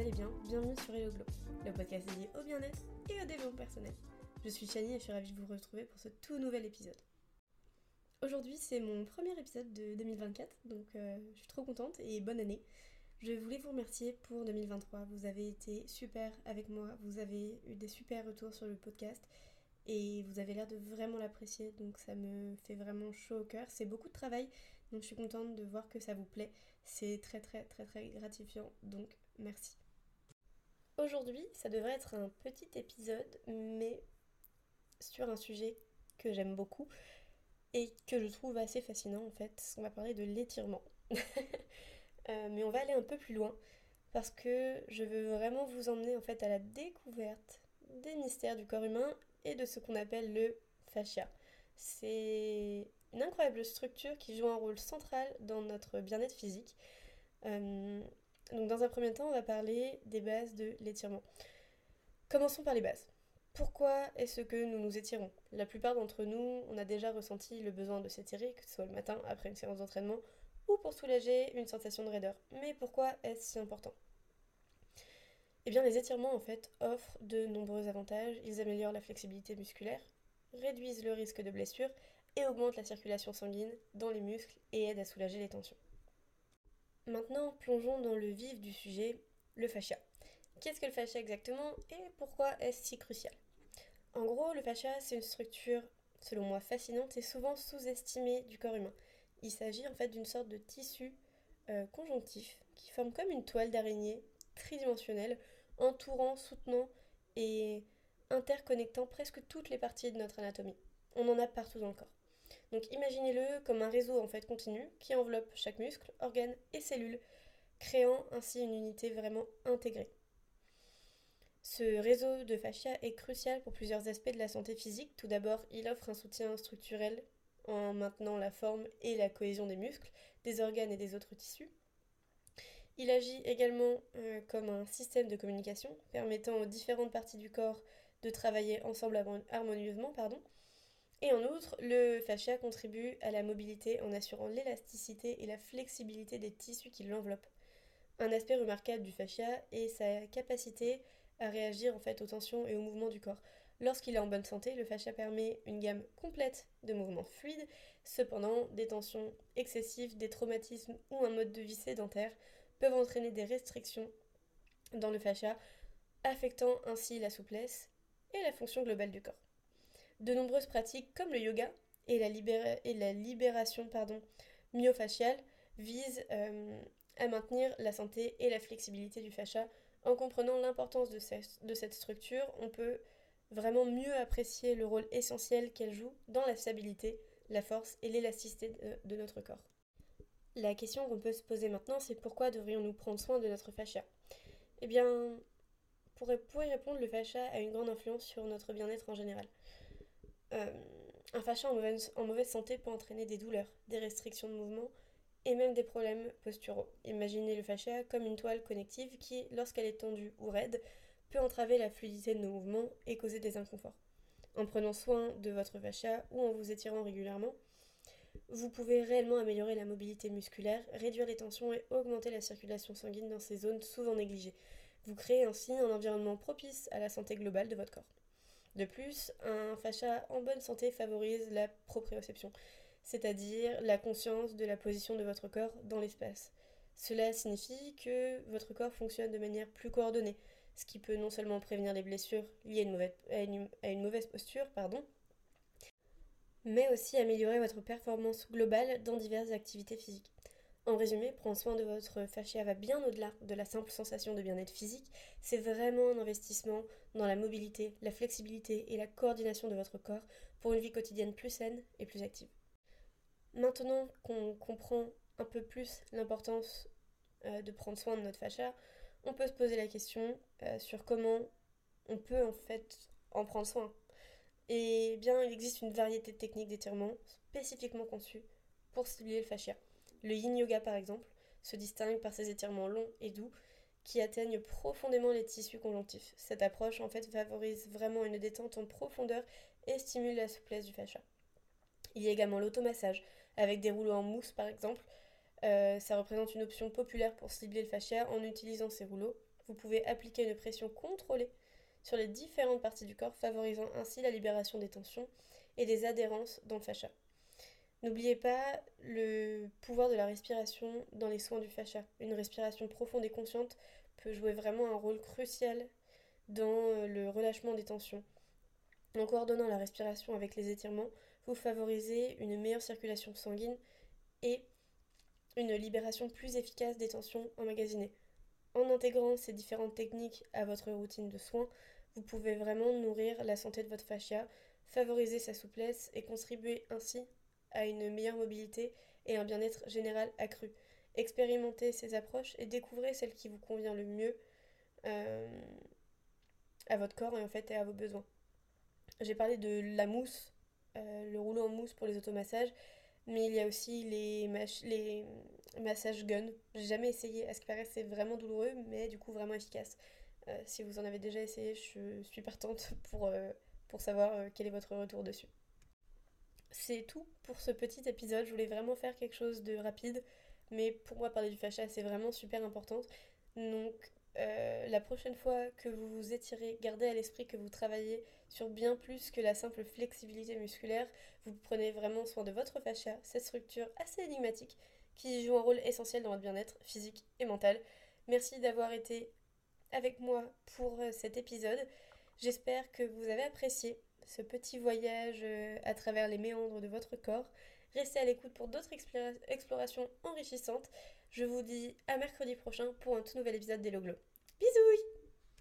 allez bien. Bienvenue sur Hello Glow, le podcast dédié au bien-être et au développement personnel. Je suis Chani et je suis ravie de vous retrouver pour ce tout nouvel épisode. Aujourd'hui, c'est mon premier épisode de 2024, donc euh, je suis trop contente et bonne année. Je voulais vous remercier pour 2023. Vous avez été super avec moi, vous avez eu des super retours sur le podcast et vous avez l'air de vraiment l'apprécier, donc ça me fait vraiment chaud au cœur. C'est beaucoup de travail, donc je suis contente de voir que ça vous plaît. C'est très très très très gratifiant, donc merci. Aujourd'hui, ça devrait être un petit épisode, mais sur un sujet que j'aime beaucoup et que je trouve assez fascinant en fait. On va parler de l'étirement. Euh, mais on va aller un peu plus loin parce que je veux vraiment vous emmener en fait à la découverte des mystères du corps humain et de ce qu'on appelle le fascia. C'est une incroyable structure qui joue un rôle central dans notre bien-être physique. Euh, donc dans un premier temps, on va parler des bases de l'étirement. Commençons par les bases. Pourquoi est-ce que nous nous étirons? La plupart d'entre nous, on a déjà ressenti le besoin de s'étirer, que ce soit le matin après une séance d'entraînement ou pour soulager une sensation de raideur. Mais pourquoi est-ce si important? Eh bien, les étirements en fait offrent de nombreux avantages. Ils améliorent la flexibilité musculaire, réduisent le risque de blessure et augmentent la circulation sanguine dans les muscles et aident à soulager les tensions. Maintenant, plongeons dans le vif du sujet, le fascia. Qu'est-ce que le fascia exactement et pourquoi est-ce si crucial? En gros, le fascia, c'est une structure, selon moi, fascinante et souvent sous-estimée du corps humain. Il s'agit en fait d'une sorte de tissu euh, conjonctif qui forme comme une toile d'araignée tridimensionnelle, entourant, soutenant et interconnectant presque toutes les parties de notre anatomie. On en a partout dans le corps. Donc imaginez-le comme un réseau en fait continu qui enveloppe chaque muscle, organe et cellule, créant ainsi une unité vraiment intégrée. Ce réseau de fascia est crucial pour plusieurs aspects de la santé physique. Tout d'abord, il offre un soutien structurel en maintenant la forme et la cohésion des muscles, des organes et des autres tissus. Il agit également euh, comme un système de communication permettant aux différentes parties du corps de travailler ensemble harmonieusement. Pardon. Et en outre, le fascia contribue à la mobilité en assurant l'élasticité et la flexibilité des tissus qui l'enveloppent. Un aspect remarquable du fascia est sa capacité à réagir en fait aux tensions et aux mouvements du corps. Lorsqu'il est en bonne santé, le fascia permet une gamme complète de mouvements fluides. Cependant, des tensions excessives, des traumatismes ou un mode de vie sédentaire peuvent entraîner des restrictions dans le fascia, affectant ainsi la souplesse et la fonction globale du corps. De nombreuses pratiques comme le yoga et la, libération pardon, myofasciale visent euh, à maintenir la santé et la flexibilité du fascia. En comprenant l'importance de, de cette structure, on peut vraiment mieux apprécier le rôle essentiel qu'elle joue dans la stabilité, la force et l'élasticité de, notre corps. La question qu'on peut se poser maintenant, c'est pourquoi devrions-nous prendre soin de notre fascia? Eh bien, pour, y répondre, le fascia a une grande influence sur notre bien-être en général. Euh, un fascia en mauvaise, en mauvaise santé peut entraîner des douleurs, des restrictions de mouvement et même des problèmes posturaux. Imaginez le fascia comme une toile connective qui, lorsqu'elle est tendue ou raide, peut entraver la fluidité de nos mouvements et causer des inconforts. En prenant soin de votre fascia ou en vous étirant régulièrement, vous pouvez réellement améliorer la mobilité musculaire, réduire les tensions et augmenter la circulation sanguine dans ces zones souvent négligées. Vous créez ainsi un environnement propice à la santé globale de votre corps. De plus, un fascia en bonne santé favorise la proprioception, c'est-à-dire la conscience de la position de votre corps dans l'espace. Cela signifie que votre corps fonctionne de manière plus coordonnée, ce qui peut non seulement prévenir les blessures liées à une mauvaise, posture, pardon, mais aussi améliorer votre performance globale dans diverses activités physiques. En résumé, prendre soin de votre fascia va bien au-delà de la simple sensation de bien-être physique, c'est vraiment un investissement dans la mobilité, la flexibilité et la coordination de votre corps pour une vie quotidienne plus saine et plus active. Maintenant qu'on comprend un peu plus l'importance euh, de prendre soin de notre fascia, on peut se poser la question euh, sur comment on peut en fait en prendre soin. Et bien, il existe une variété de techniques d'étirement spécifiquement conçues pour stimuler le fascia. Le yin yoga, par exemple, se distingue par ses étirements longs et doux qui atteignent profondément les tissus conjonctifs. Cette approche, en fait, favorise vraiment une détente en profondeur et stimule la souplesse du fascia. Il y a également l'automassage, avec des rouleaux en mousse, par exemple, euh, ça représente une option populaire pour cibler le fascia en utilisant ces rouleaux. vous pouvez appliquer une pression contrôlée sur les différentes parties du corps, favorisant ainsi la libération des tensions et des adhérences dans le fascia. N'oubliez pas le pouvoir de la respiration dans les soins du fascia. Une respiration profonde et consciente peut jouer vraiment un rôle crucial dans le relâchement des tensions. En coordonnant la respiration avec les étirements, vous favorisez une meilleure circulation sanguine et une libération plus efficace des tensions emmagasinées. En intégrant ces différentes techniques à votre routine de soins, vous pouvez vraiment nourrir la santé de votre fascia, favoriser sa souplesse et contribuer ainsi à une meilleure mobilité et un bien-être général accru. Expérimentez ces approches et découvrez celle qui vous convient le mieux euh, à votre corps et en fait à vos besoins. J'ai parlé de la mousse, euh, le rouleau en mousse pour les automassages, mais il y a aussi les, les massages gun. J'ai jamais essayé, à ce qui paraît c'est vraiment douloureux, mais du coup vraiment efficace. Euh, si vous en avez déjà essayé, je suis partante pour, pour savoir quel est votre retour dessus. C'est tout pour ce petit épisode. Je voulais vraiment faire quelque chose de rapide, mais pour moi, parler du fascia, c'est vraiment super important. Donc, euh, la prochaine fois que vous vous étirez, gardez à l'esprit que vous travaillez sur bien plus que la simple flexibilité musculaire. Vous prenez vraiment soin de votre fascia, cette structure assez énigmatique qui joue un rôle essentiel dans votre bien-être physique et mental. Merci d'avoir été avec moi pour euh, cet épisode. J'espère que vous avez apprécié ce petit voyage euh, à travers les méandres de votre corps. Restez à l'écoute pour d'autres explorations enrichissantes. Je vous dis à mercredi prochain pour un tout nouvel épisode d'Hello Glow. Bisous